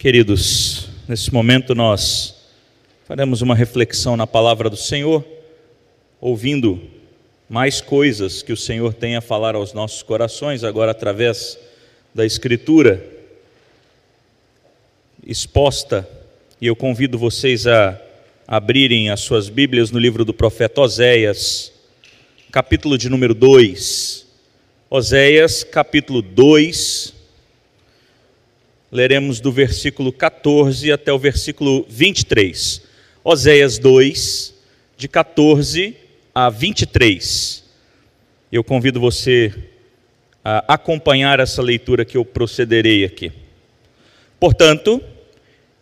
Queridos, nesse momento nós faremos uma reflexão na palavra do Senhor, ouvindo mais coisas que o Senhor tem a falar aos nossos corações, agora através da Escritura exposta, e eu convido vocês a abrirem as suas Bíblias no livro do profeta Oséias, capítulo de número 2. Oséias, capítulo 2, leremos do versículo 14 até o versículo 23. Oséias 2, de 14 a 23. Eu convido você a acompanhar essa leitura que eu procederei aqui. Portanto,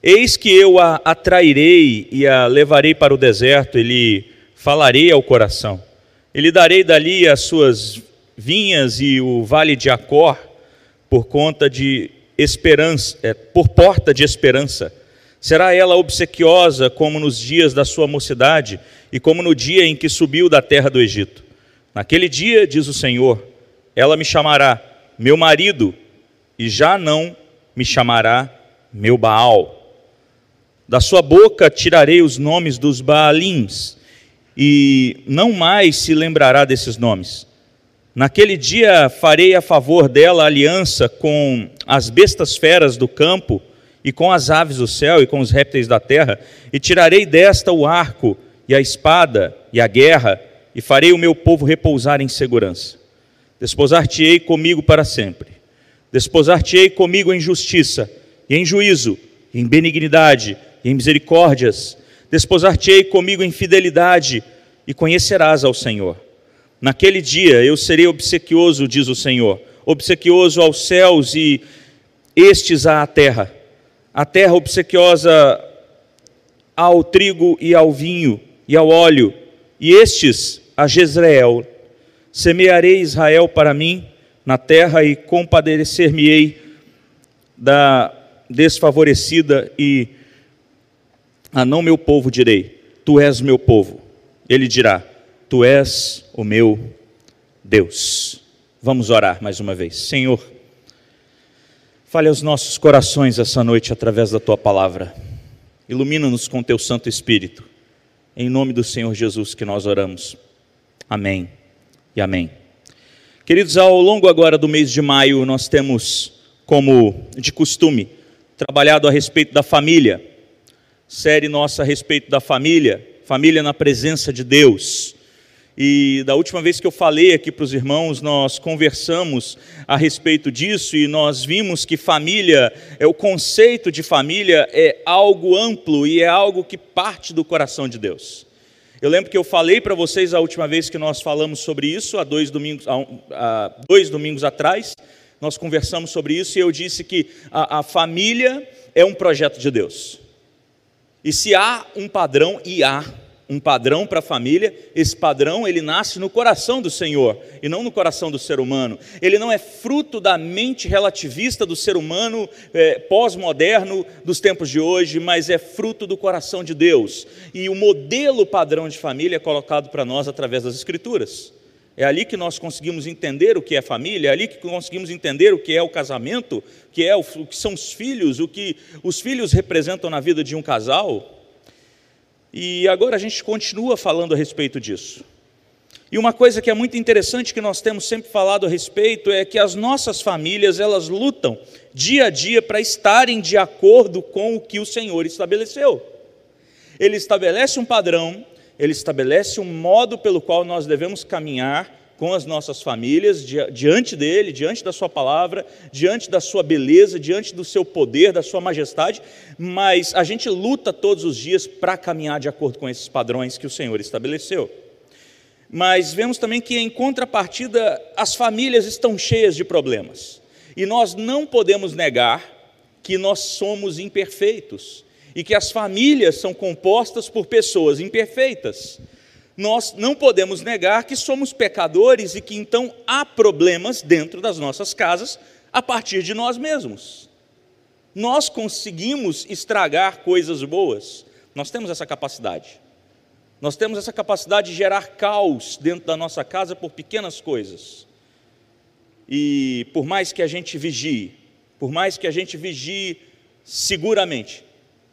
eis que eu a atrairei e a levarei para o deserto, e lhe falarei ao coração. E lhe darei dali as suas vinhas e o vale de Acor, por conta de esperança, é, por porta de esperança. Será ela obsequiosa como nos dias da sua mocidade e como no dia em que subiu da terra do Egito. Naquele dia, diz o Senhor, ela me chamará meu marido e já não me chamará meu Baal. Da sua boca tirarei os nomes dos Baalins e não mais se lembrará desses nomes. Naquele dia farei a favor dela aliança com as bestas feras do campo e com as aves do céu e com os répteis da terra, e tirarei desta o arco e a espada e a guerra, e farei o meu povo repousar em segurança. Desposar-te-ei comigo para sempre. Desposar-te-ei comigo em justiça, e em juízo, e em benignidade, e em misericórdias. Desposar-te-ei comigo em fidelidade, e conhecerás ao Senhor. Naquele dia eu serei obsequioso, diz o Senhor, obsequioso aos céus e estes à terra. A terra obsequiosa ao trigo e ao vinho e ao óleo, e estes a Jezreel. Semearei Israel para mim na terra e compadecer-me-ei da desfavorecida e a não meu povo direi: Tu és meu povo. Ele dirá: Tu és o meu Deus. Vamos orar mais uma vez. Senhor, fale aos nossos corações essa noite através da tua palavra. Ilumina-nos com teu Santo Espírito. Em nome do Senhor Jesus que nós oramos. Amém e amém. Queridos, ao longo agora do mês de maio, nós temos, como de costume, trabalhado a respeito da família. Série nossa a respeito da família, família na presença de Deus. E da última vez que eu falei aqui para os irmãos, nós conversamos a respeito disso e nós vimos que família, é o conceito de família é algo amplo e é algo que parte do coração de Deus. Eu lembro que eu falei para vocês a última vez que nós falamos sobre isso, há dois domingos, há dois domingos atrás, nós conversamos sobre isso e eu disse que a, a família é um projeto de Deus. E se há um padrão, e há, um padrão para a família, esse padrão ele nasce no coração do Senhor e não no coração do ser humano. Ele não é fruto da mente relativista do ser humano é, pós-moderno dos tempos de hoje, mas é fruto do coração de Deus. E o modelo padrão de família é colocado para nós através das Escrituras. É ali que nós conseguimos entender o que é família, é ali que conseguimos entender o que é o casamento, que, é o, o que são os filhos, o que os filhos representam na vida de um casal. E agora a gente continua falando a respeito disso. E uma coisa que é muito interessante que nós temos sempre falado a respeito é que as nossas famílias, elas lutam dia a dia para estarem de acordo com o que o Senhor estabeleceu. Ele estabelece um padrão, ele estabelece um modo pelo qual nós devemos caminhar com as nossas famílias, diante dele, diante da sua palavra, diante da sua beleza, diante do seu poder, da sua majestade, mas a gente luta todos os dias para caminhar de acordo com esses padrões que o Senhor estabeleceu. Mas vemos também que, em contrapartida, as famílias estão cheias de problemas. E nós não podemos negar que nós somos imperfeitos e que as famílias são compostas por pessoas imperfeitas nós não podemos negar que somos pecadores e que então há problemas dentro das nossas casas a partir de nós mesmos. Nós conseguimos estragar coisas boas, nós temos essa capacidade. Nós temos essa capacidade de gerar caos dentro da nossa casa por pequenas coisas. E por mais que a gente vigie, por mais que a gente vigie seguramente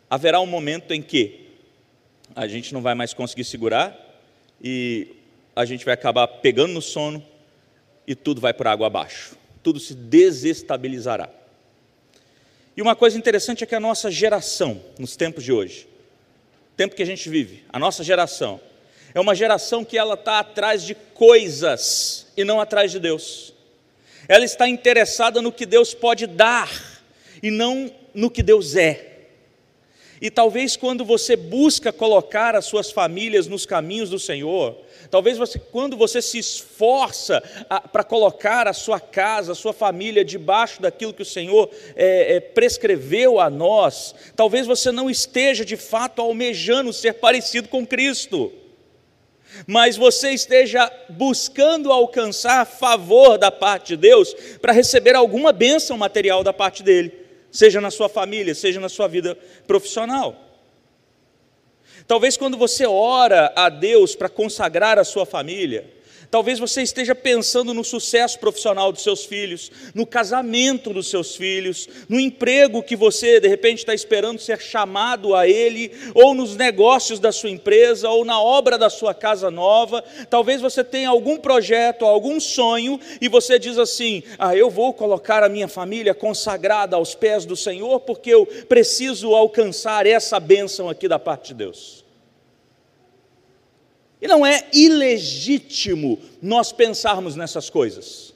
haverá um momento em que a gente não vai mais conseguir segurar e a gente vai acabar pegando no sono e tudo vai por água abaixo. Tudo se desestabilizará. E uma coisa interessante é que a nossa geração, nos tempos de hoje, tempo que a gente vive, a nossa geração, é uma geração que ela está atrás de coisas e não atrás de Deus. Ela está interessada no que Deus pode dar e não no que Deus é. E talvez quando você busca colocar as suas famílias nos caminhos do Senhor, talvez você, quando você se esforça para colocar a sua casa, a sua família debaixo daquilo que o Senhor é, é, prescreveu a nós, talvez você não esteja de fato almejando ser parecido com Cristo. Mas você esteja buscando alcançar favor da parte de Deus para receber alguma bênção material da parte dele, seja na sua família, seja na sua vida profissional. Talvez quando você ora a Deus para consagrar a sua família, Talvez você esteja pensando no sucesso profissional dos seus filhos, no casamento dos seus filhos, no emprego que você de repente está esperando ser chamado a ele, ou nos negócios da sua empresa, ou na obra da sua casa nova. Talvez você tenha algum projeto, algum sonho, e você diz assim: Ah, eu vou colocar a minha família consagrada aos pés do Senhor, porque eu preciso alcançar essa bênção aqui da parte de Deus. E não é ilegítimo nós pensarmos nessas coisas.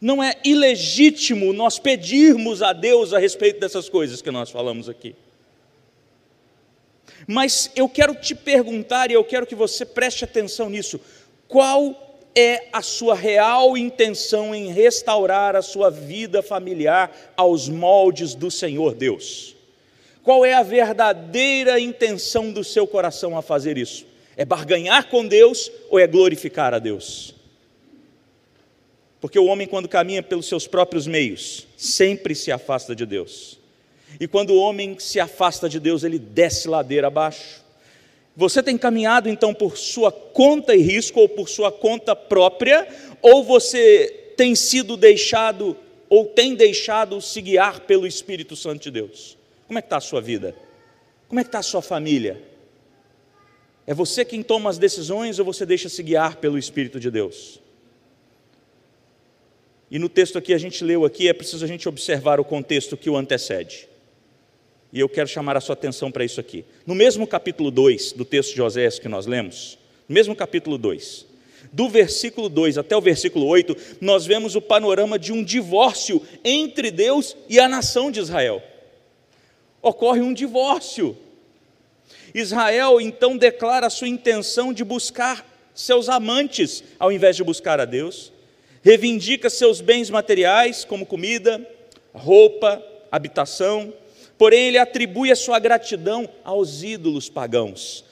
Não é ilegítimo nós pedirmos a Deus a respeito dessas coisas que nós falamos aqui. Mas eu quero te perguntar e eu quero que você preste atenção nisso. Qual é a sua real intenção em restaurar a sua vida familiar aos moldes do Senhor Deus? Qual é a verdadeira intenção do seu coração a fazer isso? É barganhar com Deus ou é glorificar a Deus? Porque o homem, quando caminha pelos seus próprios meios, sempre se afasta de Deus. E quando o homem se afasta de Deus, ele desce ladeira abaixo. Você tem caminhado então por sua conta e risco, ou por sua conta própria, ou você tem sido deixado, ou tem deixado se guiar pelo Espírito Santo de Deus? Como é que está a sua vida? Como é que está a sua família? É você quem toma as decisões ou você deixa se guiar pelo Espírito de Deus? E no texto aqui a gente leu aqui, é preciso a gente observar o contexto que o antecede. E eu quero chamar a sua atenção para isso aqui. No mesmo capítulo 2 do texto de Oséias que nós lemos, no mesmo capítulo 2, do versículo 2 até o versículo 8, nós vemos o panorama de um divórcio entre Deus e a nação de Israel. Ocorre um divórcio. Israel então declara a sua intenção de buscar seus amantes ao invés de buscar a Deus, reivindica seus bens materiais, como comida, roupa, habitação, porém ele atribui a sua gratidão aos ídolos pagãos,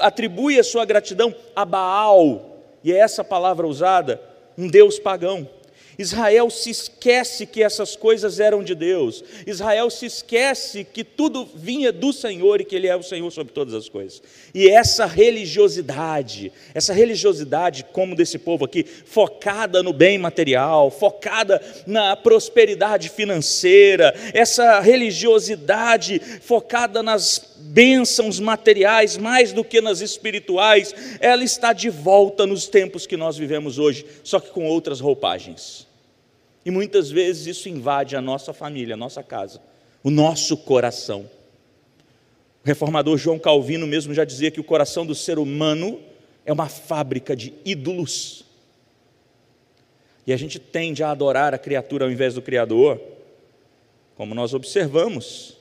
atribui a sua gratidão a Baal, e é essa palavra usada, um deus pagão. Israel se esquece que essas coisas eram de Deus. Israel se esquece que tudo vinha do Senhor e que Ele é o Senhor sobre todas as coisas. E essa religiosidade, essa religiosidade, como desse povo aqui, focada no bem material, focada na prosperidade financeira, essa religiosidade focada nas bênçãos materiais mais do que nas espirituais, ela está de volta nos tempos que nós vivemos hoje, só que com outras roupagens. E muitas vezes isso invade a nossa família, a nossa casa, o nosso coração. O reformador João Calvino mesmo já dizia que o coração do ser humano é uma fábrica de ídolos. E a gente tende a adorar a criatura ao invés do Criador, como nós observamos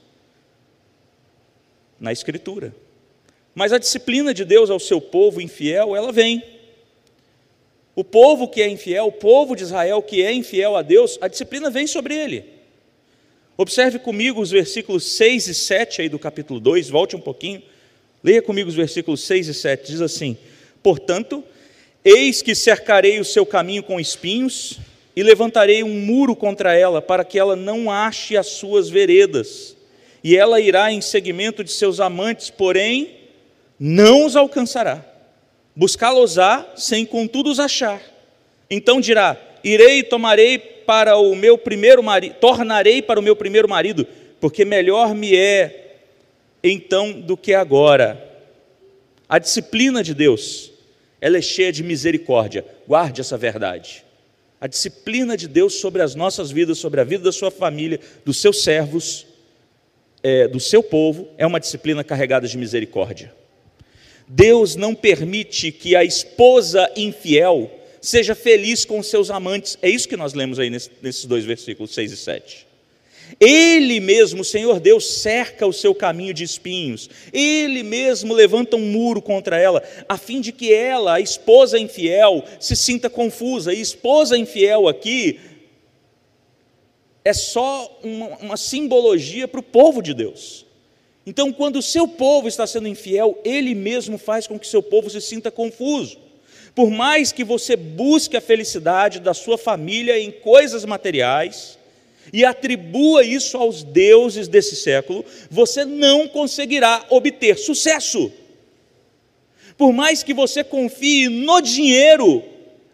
na Escritura. Mas a disciplina de Deus ao seu povo infiel, ela vem. O povo que é infiel, o povo de Israel que é infiel a Deus, a disciplina vem sobre ele. Observe comigo os versículos 6 e 7 aí do capítulo 2, volte um pouquinho. Leia comigo os versículos 6 e 7. Diz assim: Portanto, eis que cercarei o seu caminho com espinhos e levantarei um muro contra ela, para que ela não ache as suas veredas. E ela irá em seguimento de seus amantes, porém não os alcançará buscá-los-á, sem contudo os achar. Então dirá: Irei e tomarei para o meu primeiro marido, tornarei para o meu primeiro marido, porque melhor me é então do que agora. A disciplina de Deus, ela é cheia de misericórdia. Guarde essa verdade. A disciplina de Deus sobre as nossas vidas, sobre a vida da sua família, dos seus servos, é, do seu povo, é uma disciplina carregada de misericórdia. Deus não permite que a esposa infiel seja feliz com seus amantes. É isso que nós lemos aí nesses dois versículos, 6 e 7. Ele mesmo, o Senhor Deus, cerca o seu caminho de espinhos. Ele mesmo levanta um muro contra ela, a fim de que ela, a esposa infiel, se sinta confusa. E esposa infiel aqui é só uma, uma simbologia para o povo de Deus. Então, quando o seu povo está sendo infiel, ele mesmo faz com que seu povo se sinta confuso. Por mais que você busque a felicidade da sua família em coisas materiais, e atribua isso aos deuses desse século, você não conseguirá obter sucesso. Por mais que você confie no dinheiro,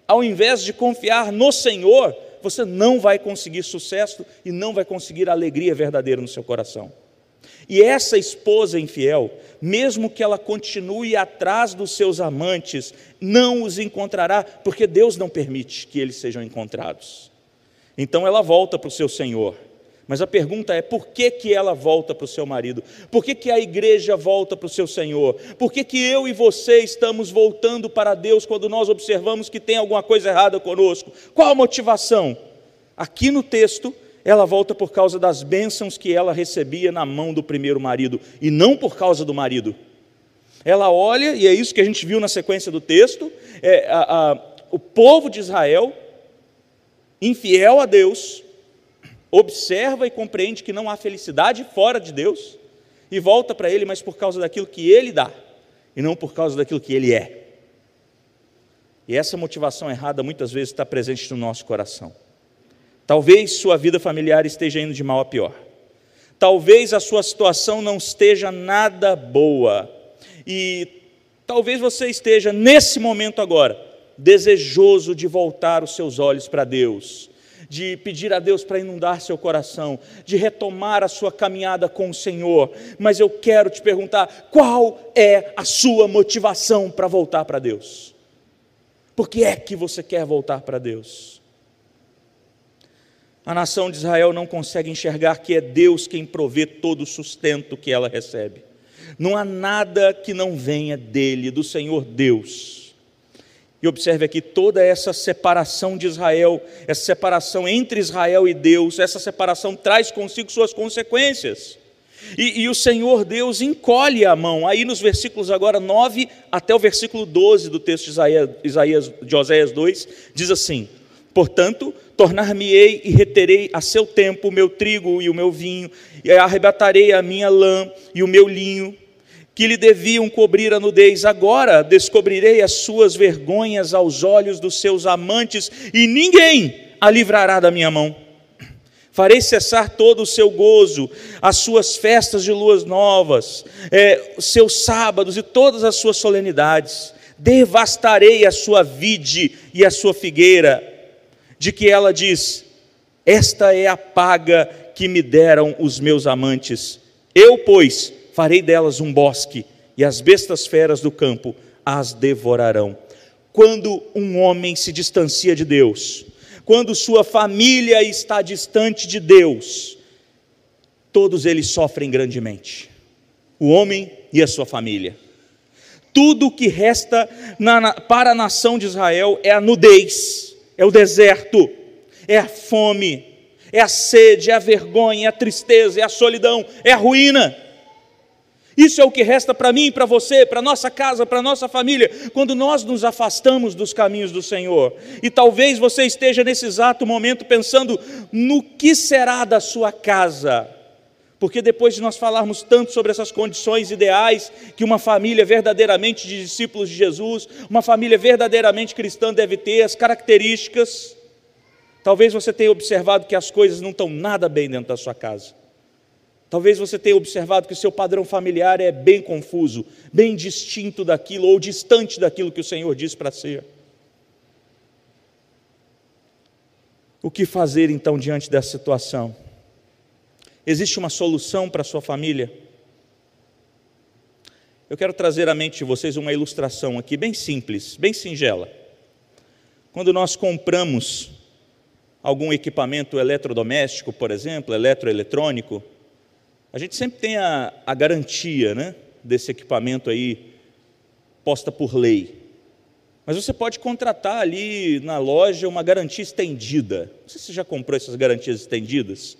ao invés de confiar no Senhor, você não vai conseguir sucesso e não vai conseguir alegria verdadeira no seu coração. E essa esposa infiel, mesmo que ela continue atrás dos seus amantes, não os encontrará, porque Deus não permite que eles sejam encontrados. Então ela volta para o seu senhor. Mas a pergunta é: por que, que ela volta para o seu marido? Por que, que a igreja volta para o seu Senhor? Por que, que eu e você estamos voltando para Deus quando nós observamos que tem alguma coisa errada conosco? Qual a motivação? Aqui no texto, ela volta por causa das bênçãos que ela recebia na mão do primeiro marido, e não por causa do marido. Ela olha, e é isso que a gente viu na sequência do texto: é, a, a, o povo de Israel infiel a Deus, observa e compreende que não há felicidade fora de Deus e volta para Ele, mas por causa daquilo que Ele dá e não por causa daquilo que Ele é. E essa motivação errada muitas vezes está presente no nosso coração. Talvez sua vida familiar esteja indo de mal a pior. Talvez a sua situação não esteja nada boa. E talvez você esteja nesse momento agora desejoso de voltar os seus olhos para Deus, de pedir a Deus para inundar seu coração, de retomar a sua caminhada com o Senhor. Mas eu quero te perguntar: qual é a sua motivação para voltar para Deus? Por que é que você quer voltar para Deus? A nação de Israel não consegue enxergar que é Deus quem provê todo o sustento que ela recebe. Não há nada que não venha dele, do Senhor Deus. E observe aqui toda essa separação de Israel, essa separação entre Israel e Deus, essa separação traz consigo suas consequências. E, e, o Senhor Deus encolhe a mão. Aí nos versículos agora 9 até o versículo 12 do texto de Isaías, Isaías, de Oséias 2, diz assim: Portanto, tornar-me-ei e reterei a seu tempo o meu trigo e o meu vinho, e arrebatarei a minha lã e o meu linho, que lhe deviam cobrir a nudez. Agora descobrirei as suas vergonhas aos olhos dos seus amantes, e ninguém a livrará da minha mão. Farei cessar todo o seu gozo, as suas festas de luas novas, é, seus sábados e todas as suas solenidades. Devastarei a sua vide e a sua figueira, de que ela diz: Esta é a paga que me deram os meus amantes. Eu, pois, farei delas um bosque, e as bestas feras do campo as devorarão. Quando um homem se distancia de Deus, quando sua família está distante de Deus, todos eles sofrem grandemente. O homem e a sua família. Tudo o que resta na, para a nação de Israel é a nudez, é o deserto, é a fome, é a sede, é a vergonha, é a tristeza, é a solidão, é a ruína. Isso é o que resta para mim, para você, para nossa casa, para nossa família, quando nós nos afastamos dos caminhos do Senhor. E talvez você esteja nesse exato momento pensando no que será da sua casa. Porque depois de nós falarmos tanto sobre essas condições ideais que uma família verdadeiramente de discípulos de Jesus, uma família verdadeiramente cristã deve ter, as características, talvez você tenha observado que as coisas não estão nada bem dentro da sua casa. Talvez você tenha observado que o seu padrão familiar é bem confuso, bem distinto daquilo ou distante daquilo que o Senhor diz para ser. O que fazer então diante dessa situação? Existe uma solução para a sua família? Eu quero trazer à mente de vocês uma ilustração aqui, bem simples, bem singela. Quando nós compramos algum equipamento eletrodoméstico, por exemplo, eletroeletrônico, a gente sempre tem a, a garantia né, desse equipamento aí posta por lei. Mas você pode contratar ali na loja uma garantia estendida. Não sei se você já comprou essas garantias estendidas,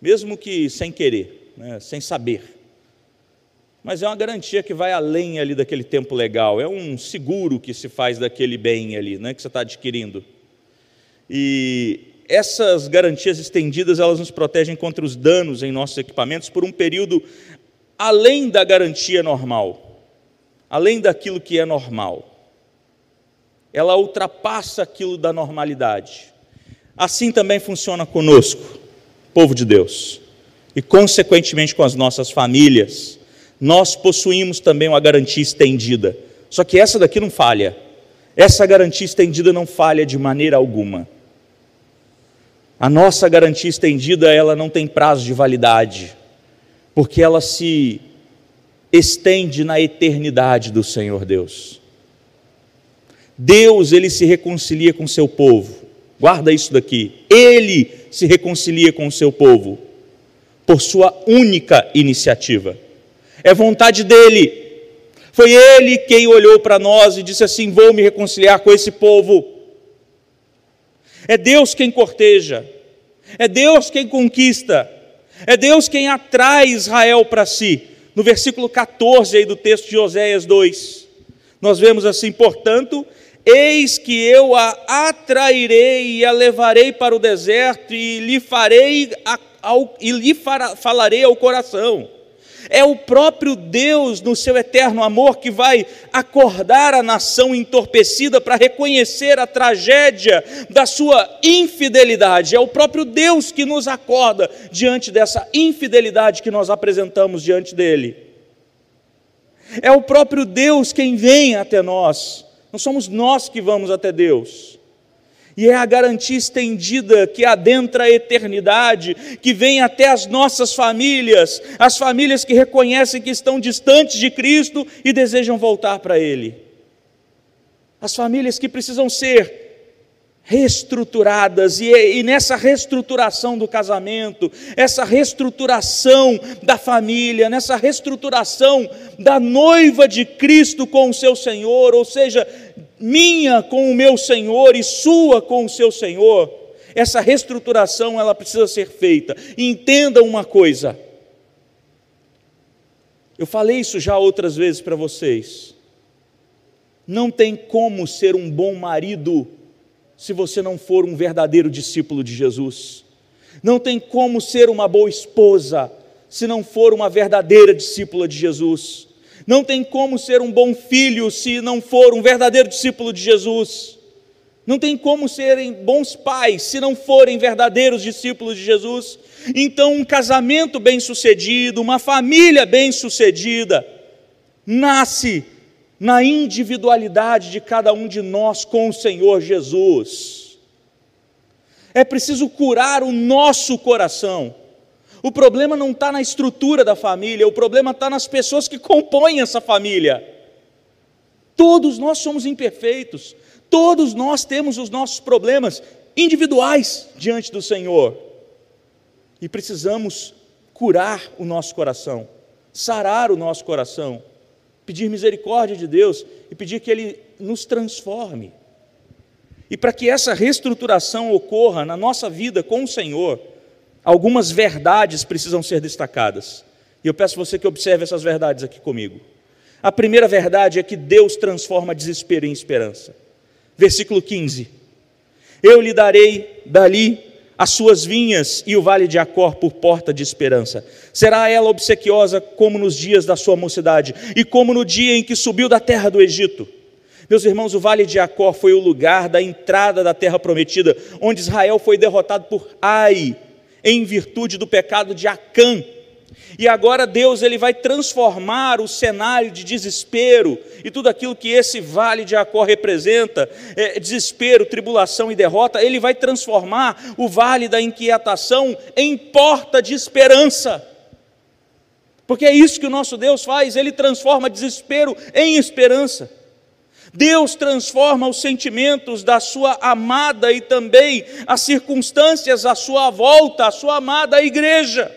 mesmo que sem querer, né, sem saber. Mas é uma garantia que vai além ali daquele tempo legal. É um seguro que se faz daquele bem ali, né, que você está adquirindo. E essas garantias estendidas, elas nos protegem contra os danos em nossos equipamentos por um período além da garantia normal, além daquilo que é normal ela ultrapassa aquilo da normalidade. Assim também funciona conosco, povo de Deus, e consequentemente com as nossas famílias. Nós possuímos também uma garantia estendida, só que essa daqui não falha. Essa garantia estendida não falha de maneira alguma. A nossa garantia estendida, ela não tem prazo de validade, porque ela se estende na eternidade do Senhor Deus. Deus ele se reconcilia com seu povo. Guarda isso daqui. Ele se reconcilia com o seu povo por sua única iniciativa. É vontade dele. Foi ele quem olhou para nós e disse assim: "Vou me reconciliar com esse povo". É Deus quem corteja. É Deus quem conquista. É Deus quem atrai Israel para si. No versículo 14 aí do texto de Oséias 2, nós vemos assim: "Portanto, Eis que eu a atrairei e a levarei para o deserto e lhe farei a, ao, e lhe fará, falarei ao coração. É o próprio Deus, no seu eterno amor, que vai acordar a nação entorpecida para reconhecer a tragédia da sua infidelidade. É o próprio Deus que nos acorda diante dessa infidelidade que nós apresentamos diante dele. É o próprio Deus quem vem até nós não somos nós que vamos até Deus. E é a garantia estendida que adentra a eternidade, que vem até as nossas famílias, as famílias que reconhecem que estão distantes de Cristo e desejam voltar para Ele. As famílias que precisam ser reestruturadas, e, e, nessa reestruturação do casamento, essa reestruturação da família, nessa reestruturação da noiva de Cristo com o seu Senhor, ou seja, minha com o meu Senhor e sua com o seu Senhor, essa reestruturação ela precisa ser feita. Entenda uma coisa. Eu falei isso já outras vezes para vocês. Não tem como ser um bom marido se você não for um verdadeiro discípulo de Jesus. Não tem como ser uma boa esposa se não for uma verdadeira discípula de Jesus. Não tem como ser um bom filho se não for um verdadeiro discípulo de Jesus. Não tem como serem bons pais se não forem verdadeiros discípulos de Jesus. Então, um casamento bem-sucedido, uma família bem-sucedida, nasce na individualidade de cada um de nós com o Senhor Jesus. É preciso curar o nosso coração. O problema não está na estrutura da família, o problema está nas pessoas que compõem essa família. Todos nós somos imperfeitos, todos nós temos os nossos problemas individuais diante do Senhor. E precisamos curar o nosso coração, sarar o nosso coração pedir misericórdia de Deus e pedir que Ele nos transforme. E para que essa reestruturação ocorra na nossa vida com o Senhor, algumas verdades precisam ser destacadas. E eu peço você que observe essas verdades aqui comigo. A primeira verdade é que Deus transforma desespero em esperança. Versículo 15: Eu lhe darei dali as suas vinhas e o vale de Acor por porta de esperança. Será ela obsequiosa como nos dias da sua mocidade e como no dia em que subiu da terra do Egito. Meus irmãos, o vale de Acor foi o lugar da entrada da terra prometida, onde Israel foi derrotado por Ai, em virtude do pecado de Acã. E agora Deus ele vai transformar o cenário de desespero e tudo aquilo que esse vale de Acó representa, é, desespero, tribulação e derrota, ele vai transformar o vale da inquietação em porta de esperança. Porque é isso que o nosso Deus faz, ele transforma desespero em esperança. Deus transforma os sentimentos da sua amada e também as circunstâncias à sua volta, a sua amada igreja.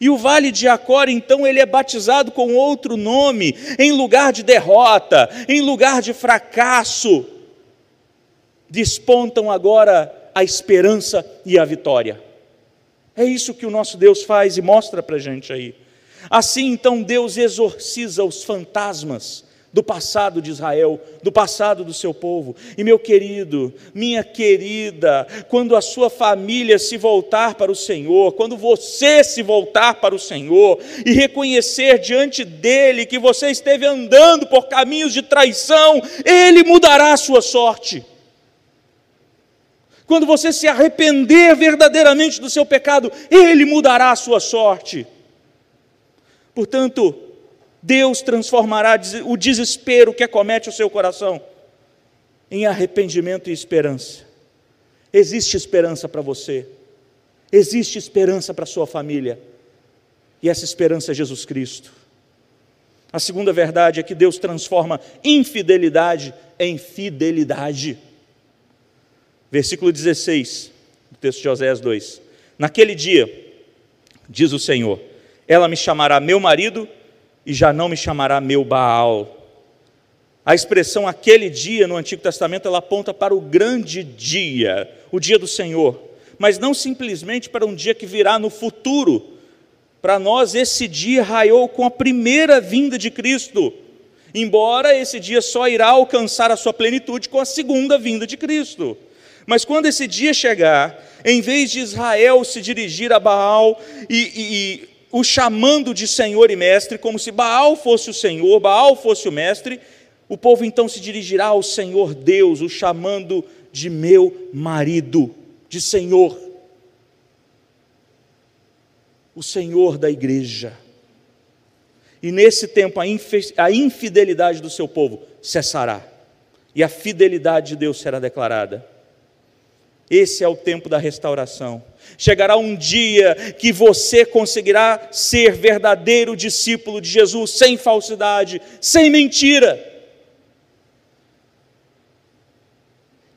E o vale de Acor, então, ele é batizado com outro nome, em lugar de derrota, em lugar de fracasso. Despontam agora a esperança e a vitória. É isso que o nosso Deus faz e mostra para a gente aí. Assim, então, Deus exorciza os fantasmas do passado de Israel, do passado do seu povo. E meu querido, minha querida, quando a sua família se voltar para o Senhor, quando você se voltar para o Senhor e reconhecer diante dele que você esteve andando por caminhos de traição, ele mudará a sua sorte. Quando você se arrepender verdadeiramente do seu pecado, ele mudará a sua sorte. Portanto, Deus transformará o desespero que acomete o seu coração em arrependimento e esperança. Existe esperança para você, existe esperança para sua família, e essa esperança é Jesus Cristo. A segunda verdade é que Deus transforma infidelidade em fidelidade. Versículo 16, do texto de Oséias 2: Naquele dia, diz o Senhor, ela me chamará meu marido e já não me chamará meu Baal. A expressão aquele dia no Antigo Testamento ela aponta para o grande dia, o dia do Senhor, mas não simplesmente para um dia que virá no futuro. Para nós, esse dia raiou com a primeira vinda de Cristo, embora esse dia só irá alcançar a sua plenitude com a segunda vinda de Cristo. Mas quando esse dia chegar, em vez de Israel se dirigir a Baal e, e, o chamando de Senhor e Mestre, como se Baal fosse o Senhor, Baal fosse o Mestre, o povo então se dirigirá ao Senhor Deus, o chamando de meu marido, de Senhor. O Senhor da igreja. E nesse tempo a infidelidade do seu povo cessará, e a fidelidade de Deus será declarada. Esse é o tempo da restauração. Chegará um dia que você conseguirá ser verdadeiro discípulo de Jesus, sem falsidade, sem mentira.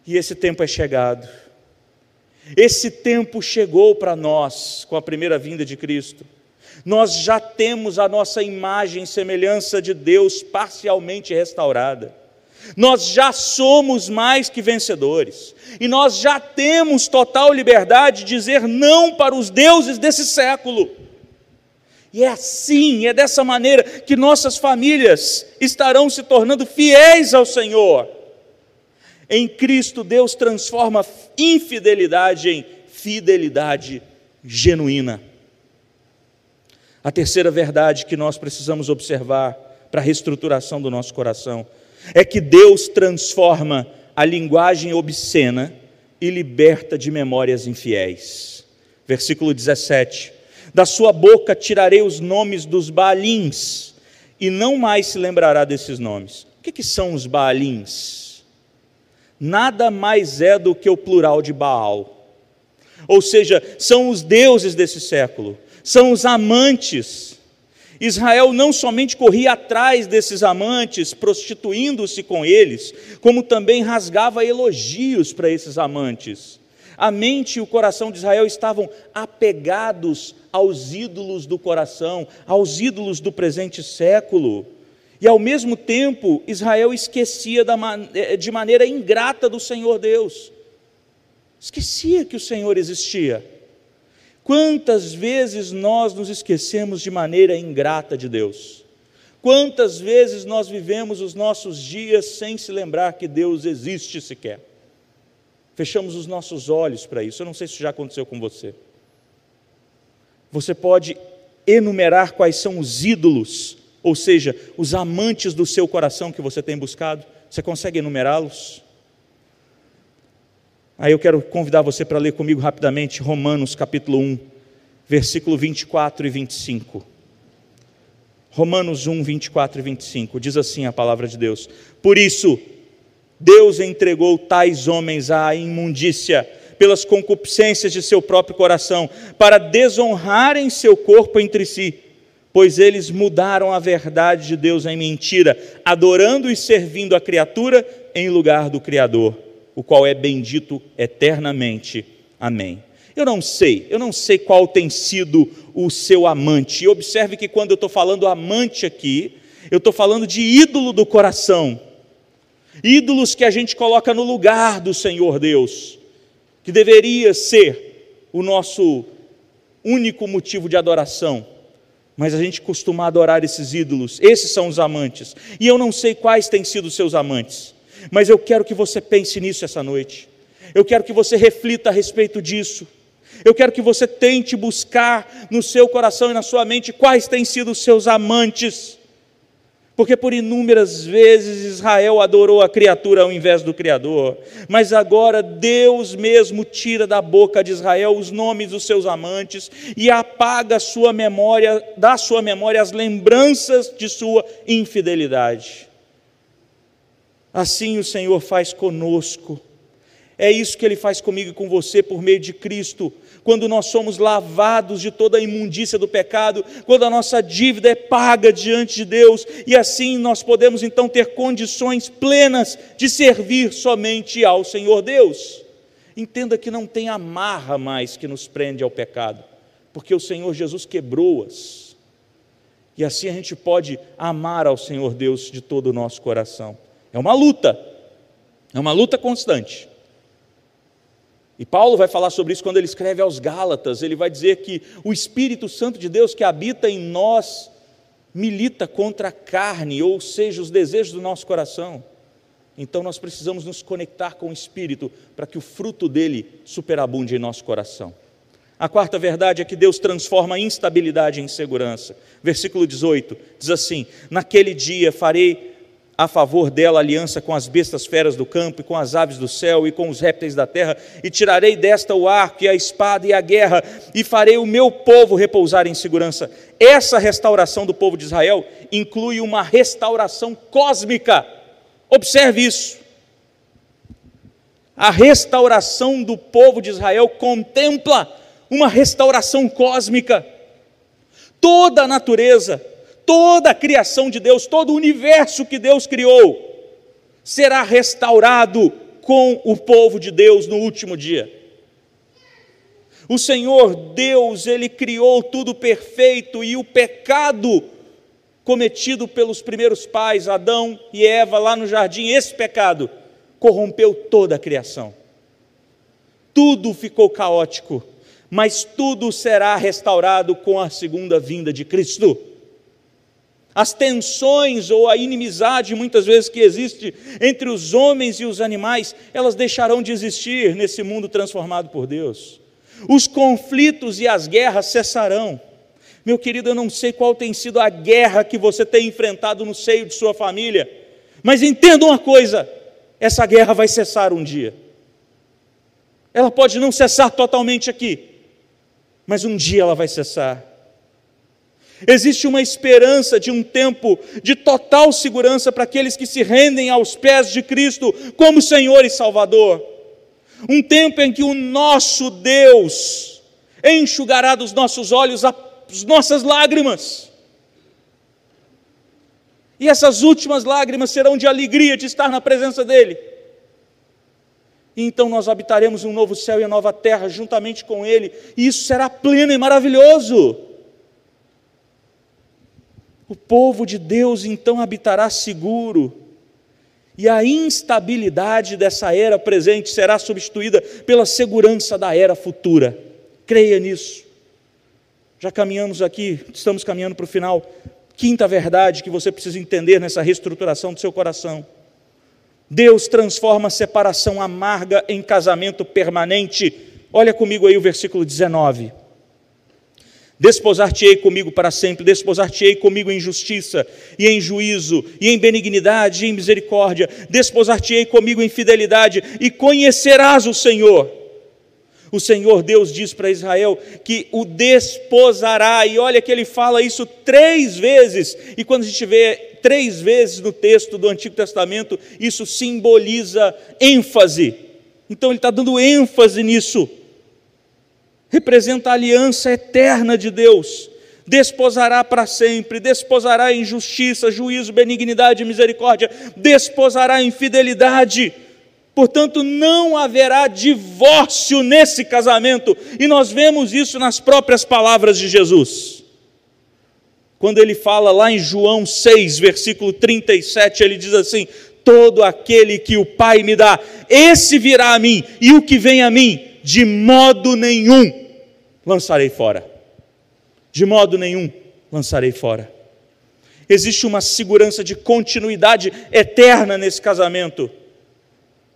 E esse tempo é chegado. Esse tempo chegou para nós com a primeira vinda de Cristo. Nós já temos a nossa imagem e semelhança de Deus parcialmente restaurada. Nós já somos mais que vencedores, e nós já temos total liberdade de dizer não para os deuses desse século. E é assim, é dessa maneira que nossas famílias estarão se tornando fiéis ao Senhor. Em Cristo, Deus transforma infidelidade em fidelidade genuína. A terceira verdade que nós precisamos observar para a reestruturação do nosso coração é que Deus transforma a linguagem obscena e liberta de memórias infiéis. Versículo 17: Da sua boca tirarei os nomes dos Baalins, e não mais se lembrará desses nomes. O que, que são os Baalins? Nada mais é do que o plural de Baal. Ou seja, são os deuses desse século, são os amantes Israel não somente corria atrás desses amantes, prostituindo-se com eles, como também rasgava elogios para esses amantes. A mente e o coração de Israel estavam apegados aos ídolos do coração, aos ídolos do presente século. E ao mesmo tempo, Israel esquecia eh, de maneira ingrata do Senhor Deus. Esquecia que o Senhor existia. Quantas vezes nós nos esquecemos de maneira ingrata de Deus? Quantas vezes nós vivemos os nossos dias sem se lembrar que Deus existe sequer? Fechamos os nossos olhos para isso. Eu não sei se isso já aconteceu com você. Você pode enumerar quais são os ídolos, ou seja, os amantes do seu coração que você tem buscado? Você consegue enumerá-los? Aí eu quero convidar você para ler comigo rapidamente Romanos capítulo 1, versículo 24 e 25. Romanos 1, 24 e 25, diz assim a palavra de Deus: Por isso, Deus entregou tais homens à imundícia, pelas concupiscências de seu próprio coração, para desonrarem seu corpo entre si, pois eles mudaram a verdade de Deus em mentira, adorando e servindo a criatura em lugar do Criador, o qual é bendito eternamente. Amém. Eu não sei, eu não sei qual tem sido o seu amante. E observe que quando eu estou falando amante aqui, eu estou falando de ídolo do coração. Ídolos que a gente coloca no lugar do Senhor Deus, que deveria ser o nosso único motivo de adoração. Mas a gente costuma adorar esses ídolos, esses são os amantes. E eu não sei quais têm sido os seus amantes, mas eu quero que você pense nisso essa noite. Eu quero que você reflita a respeito disso. Eu quero que você tente buscar no seu coração e na sua mente quais têm sido os seus amantes. Porque por inúmeras vezes Israel adorou a criatura ao invés do Criador, mas agora Deus mesmo tira da boca de Israel os nomes dos seus amantes e apaga sua memória, da sua memória as lembranças de sua infidelidade. Assim o Senhor faz conosco. É isso que ele faz comigo e com você por meio de Cristo quando nós somos lavados de toda a imundícia do pecado, quando a nossa dívida é paga diante de Deus, e assim nós podemos então ter condições plenas de servir somente ao Senhor Deus. Entenda que não tem amarra mais que nos prende ao pecado, porque o Senhor Jesus quebrou-as. E assim a gente pode amar ao Senhor Deus de todo o nosso coração. É uma luta, é uma luta constante. E Paulo vai falar sobre isso quando ele escreve aos Gálatas. Ele vai dizer que o Espírito Santo de Deus que habita em nós milita contra a carne, ou seja, os desejos do nosso coração. Então nós precisamos nos conectar com o Espírito para que o fruto dele superabunde em nosso coração. A quarta verdade é que Deus transforma a instabilidade em segurança. Versículo 18 diz assim: Naquele dia farei a favor dela aliança com as bestas feras do campo, e com as aves do céu, e com os répteis da terra, e tirarei desta o arco, e a espada, e a guerra, e farei o meu povo repousar em segurança. Essa restauração do povo de Israel inclui uma restauração cósmica. Observe isso. A restauração do povo de Israel contempla uma restauração cósmica. Toda a natureza, toda a criação de Deus, todo o universo que Deus criou, será restaurado com o povo de Deus no último dia. O Senhor Deus, Ele criou tudo perfeito e o pecado cometido pelos primeiros pais, Adão e Eva, lá no jardim, esse pecado corrompeu toda a criação. Tudo ficou caótico, mas tudo será restaurado com a segunda vinda de Cristo. As tensões ou a inimizade, muitas vezes, que existe entre os homens e os animais, elas deixarão de existir nesse mundo transformado por Deus. Os conflitos e as guerras cessarão. Meu querido, eu não sei qual tem sido a guerra que você tem enfrentado no seio de sua família, mas entenda uma coisa: essa guerra vai cessar um dia. Ela pode não cessar totalmente aqui, mas um dia ela vai cessar. Existe uma esperança de um tempo de total segurança para aqueles que se rendem aos pés de Cristo como Senhor e Salvador. Um tempo em que o nosso Deus enxugará dos nossos olhos as nossas lágrimas. E essas últimas lágrimas serão de alegria de estar na presença dEle. E então nós habitaremos um novo céu e a nova terra juntamente com Ele, e isso será pleno e maravilhoso. O povo de Deus então habitará seguro, e a instabilidade dessa era presente será substituída pela segurança da era futura. Creia nisso. Já caminhamos aqui, estamos caminhando para o final. Quinta verdade que você precisa entender nessa reestruturação do seu coração. Deus transforma a separação amarga em casamento permanente. Olha comigo aí o versículo 19. Desposar-te-ei comigo para sempre, desposar-te-ei comigo em justiça e em juízo, e em benignidade e em misericórdia, desposar-te-ei comigo em fidelidade, e conhecerás o Senhor. O Senhor Deus diz para Israel que o desposará, e olha que ele fala isso três vezes, e quando a gente vê três vezes no texto do Antigo Testamento, isso simboliza ênfase. Então ele está dando ênfase nisso. Representa a aliança eterna de Deus. Desposará para sempre, desposará em justiça, juízo, benignidade e misericórdia, desposará em fidelidade. Portanto, não haverá divórcio nesse casamento, e nós vemos isso nas próprias palavras de Jesus. Quando ele fala lá em João 6, versículo 37, ele diz assim: Todo aquele que o Pai me dá, esse virá a mim, e o que vem a mim, de modo nenhum lançarei fora. De modo nenhum lançarei fora. Existe uma segurança de continuidade eterna nesse casamento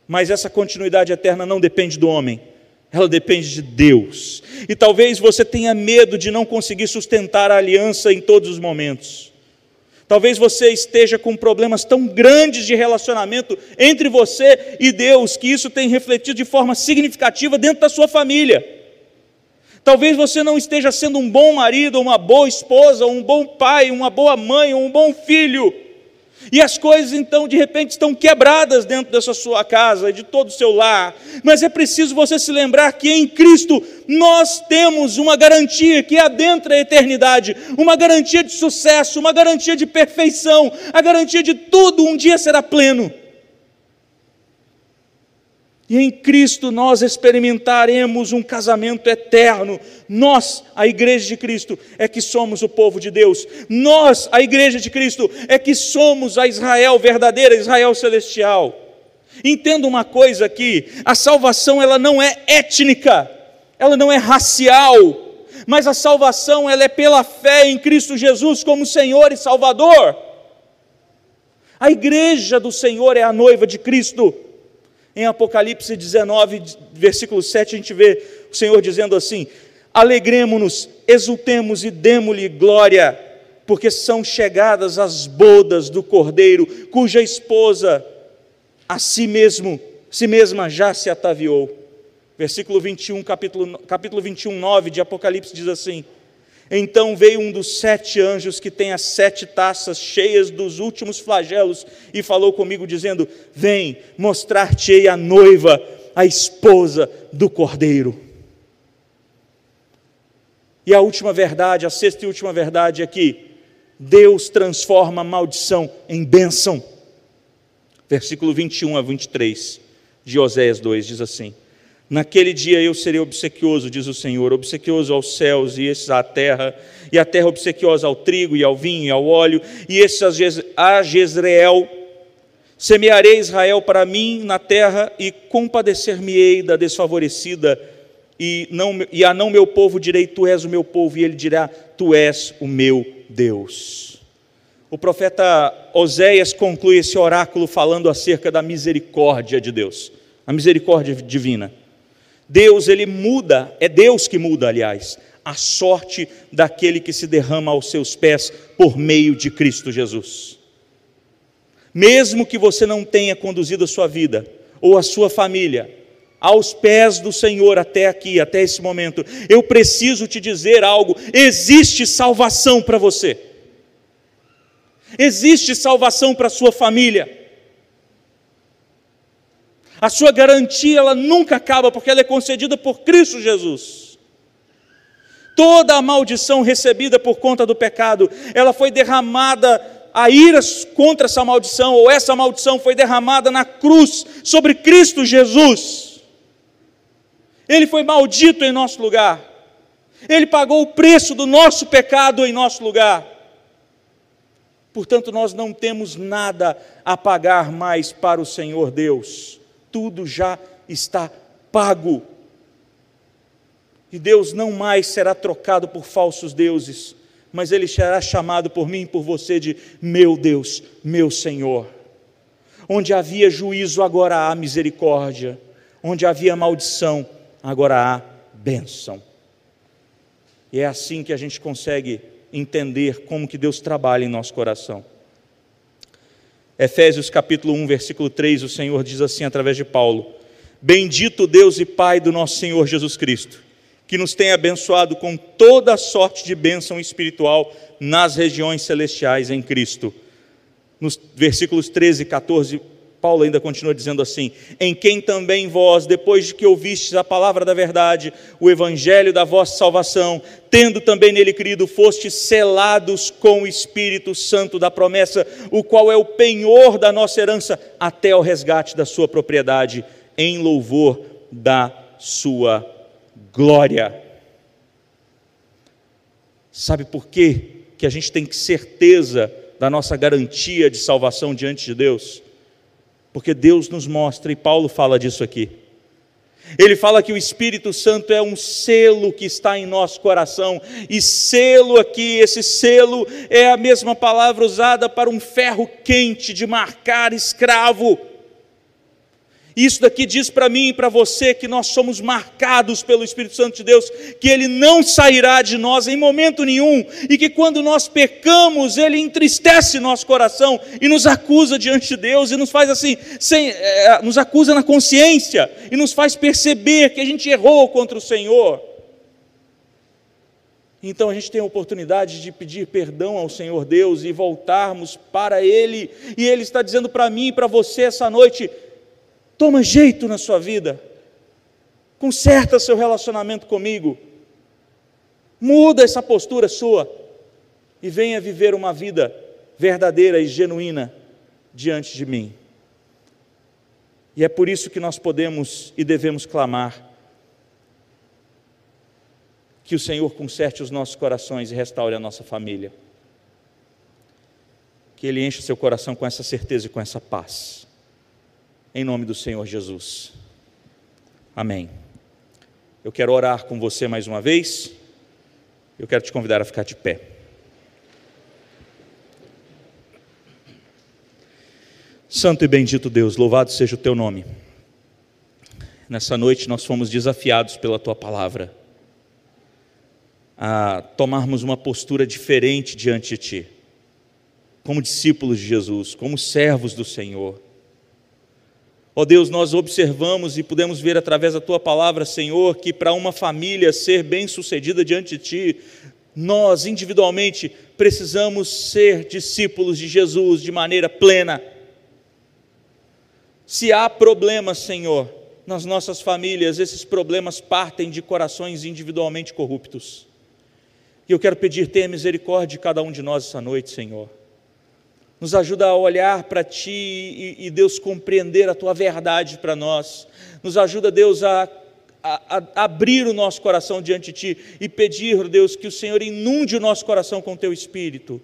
mas essa continuidade eterna não depende do homem, ela depende de Deus. E talvez você tenha medo de não conseguir sustentar a aliança em todos os momentos. Talvez você esteja com problemas tão grandes de relacionamento entre você e Deus, que isso tem refletido de forma significativa dentro da sua família. Talvez você não esteja sendo um bom marido, uma boa esposa, um bom pai, uma boa mãe, um bom filho. E as coisas então de repente estão quebradas dentro dessa sua casa, de todo o seu lar. Mas é preciso você se lembrar que em Cristo nós temos uma garantia que adentra a eternidade, uma garantia de sucesso, uma garantia de perfeição, a garantia de tudo um dia será pleno. E em Cristo nós experimentaremos um casamento eterno. Nós, a igreja de Cristo, é que somos o povo de Deus. Nós, a igreja de Cristo, é que somos a Israel verdadeira, Israel celestial. Entenda uma coisa aqui: a salvação ela não é étnica, ela não é racial, mas a salvação ela é pela fé em Cristo Jesus como Senhor e Salvador. A igreja do Senhor é a noiva de Cristo. Em Apocalipse 19, versículo 7, a gente vê o Senhor dizendo assim: Alegremos-nos, exultemos e demos-lhe glória, porque são chegadas as bodas do Cordeiro, cuja esposa a si mesmo, si mesma já se ataviou. Versículo 21, capítulo, capítulo 21, 9 de Apocalipse diz assim: então veio um dos sete anjos que tem as sete taças cheias dos últimos flagelos e falou comigo, dizendo: Vem mostrar-te-ei a noiva, a esposa do cordeiro. E a última verdade, a sexta e última verdade é que Deus transforma a maldição em bênção. Versículo 21 a 23 de Oséias 2 diz assim: Naquele dia eu serei obsequioso, diz o Senhor, obsequioso aos céus e esses à terra, e a terra obsequiosa ao trigo e ao vinho e ao óleo, e esses a Jezreel. Semearei Israel para mim na terra e compadecer-me-ei da desfavorecida, e, não, e a não meu povo direi: Tu és o meu povo, e ele dirá: Tu és o meu Deus. O profeta Oséias conclui esse oráculo falando acerca da misericórdia de Deus, a misericórdia divina. Deus, ele muda, é Deus que muda, aliás, a sorte daquele que se derrama aos seus pés por meio de Cristo Jesus. Mesmo que você não tenha conduzido a sua vida ou a sua família aos pés do Senhor até aqui, até esse momento, eu preciso te dizer algo: existe salvação para você, existe salvação para a sua família. A sua garantia ela nunca acaba porque ela é concedida por Cristo Jesus. Toda a maldição recebida por conta do pecado, ela foi derramada a ira contra essa maldição, ou essa maldição foi derramada na cruz sobre Cristo Jesus. Ele foi maldito em nosso lugar. Ele pagou o preço do nosso pecado em nosso lugar. Portanto, nós não temos nada a pagar mais para o Senhor Deus tudo já está pago. E Deus não mais será trocado por falsos deuses, mas Ele será chamado por mim e por você de meu Deus, meu Senhor. Onde havia juízo, agora há misericórdia. Onde havia maldição, agora há bênção. E é assim que a gente consegue entender como que Deus trabalha em nosso coração. Efésios capítulo 1, versículo 3, o Senhor diz assim através de Paulo: Bendito Deus e Pai do nosso Senhor Jesus Cristo, que nos tem abençoado com toda sorte de bênção espiritual nas regiões celestiais em Cristo. Nos versículos 13 e 14, Paulo ainda continua dizendo assim: Em quem também vós, depois de que ouvistes a palavra da verdade, o evangelho da vossa salvação, tendo também nele crido, fostes selados com o Espírito Santo da promessa, o qual é o penhor da nossa herança, até o resgate da sua propriedade, em louvor da sua glória. Sabe por quê que a gente tem certeza da nossa garantia de salvação diante de Deus? Porque Deus nos mostra, e Paulo fala disso aqui. Ele fala que o Espírito Santo é um selo que está em nosso coração, e selo aqui, esse selo é a mesma palavra usada para um ferro quente de marcar escravo. Isso daqui diz para mim e para você que nós somos marcados pelo Espírito Santo de Deus, que Ele não sairá de nós em momento nenhum, e que quando nós pecamos, Ele entristece nosso coração e nos acusa diante de Deus, e nos faz assim, sem, é, nos acusa na consciência, e nos faz perceber que a gente errou contra o Senhor. Então a gente tem a oportunidade de pedir perdão ao Senhor Deus e voltarmos para Ele, e Ele está dizendo para mim e para você essa noite: Toma jeito na sua vida. Conserta seu relacionamento comigo. Muda essa postura sua e venha viver uma vida verdadeira e genuína diante de mim. E é por isso que nós podemos e devemos clamar que o Senhor conserte os nossos corações e restaure a nossa família. Que Ele enche seu coração com essa certeza e com essa paz em nome do Senhor Jesus. Amém. Eu quero orar com você mais uma vez. Eu quero te convidar a ficar de pé. Santo e bendito Deus, louvado seja o teu nome. Nessa noite nós fomos desafiados pela tua palavra a tomarmos uma postura diferente diante de ti, como discípulos de Jesus, como servos do Senhor Ó oh Deus, nós observamos e podemos ver através da tua palavra, Senhor, que para uma família ser bem-sucedida diante de ti, nós individualmente precisamos ser discípulos de Jesus de maneira plena. Se há problemas, Senhor, nas nossas famílias, esses problemas partem de corações individualmente corruptos. E eu quero pedir, tenha misericórdia de cada um de nós essa noite, Senhor nos ajuda a olhar para Ti e, e, Deus compreender a Tua verdade para nós, nos ajuda, Deus, a, a, a, abrir o nosso coração diante de Ti e pedir, Deus, que o Senhor inunde o nosso coração com Teu Espírito.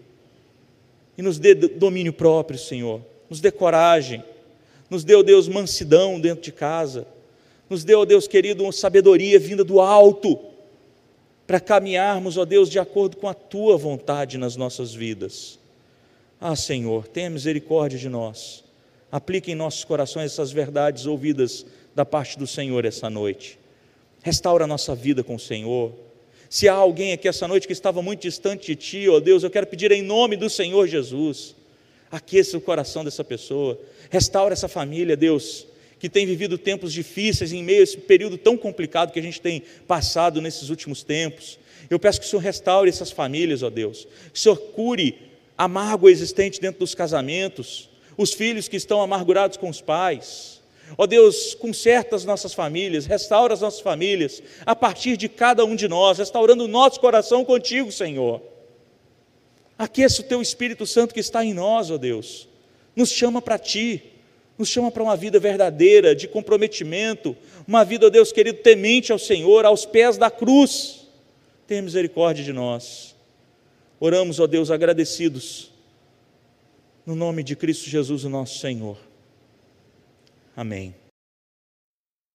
E nos dê domínio próprio, Senhor, nos dê coragem, nos dê, Deus, mansidão dentro de casa, nos dê, Deus querido, uma sabedoria vinda do alto, para caminharmos, ó Deus, de acordo com a Tua vontade nas nossas vidas. Ah, Senhor, tenha misericórdia de nós. Aplique em nossos corações essas verdades ouvidas da parte do Senhor essa noite. Restaura a nossa vida com o Senhor. Se há alguém aqui essa noite que estava muito distante de Ti, ó Deus, eu quero pedir em nome do Senhor Jesus, aqueça o coração dessa pessoa, restaura essa família, Deus, que tem vivido tempos difíceis em meio a esse período tão complicado que a gente tem passado nesses últimos tempos. Eu peço que o Senhor restaure essas famílias, ó Deus, que o Senhor cure a mágoa existente dentro dos casamentos, os filhos que estão amargurados com os pais. Ó oh Deus, conserta as nossas famílias, restaura as nossas famílias, a partir de cada um de nós, restaurando o nosso coração contigo, Senhor. Aqueça o teu Espírito Santo que está em nós, ó oh Deus. Nos chama para ti, nos chama para uma vida verdadeira, de comprometimento, uma vida, ó oh Deus querido, temente ao Senhor, aos pés da cruz. Tenha misericórdia de nós. Oramos, ó Deus, agradecidos, no nome de Cristo Jesus, o nosso Senhor. Amém.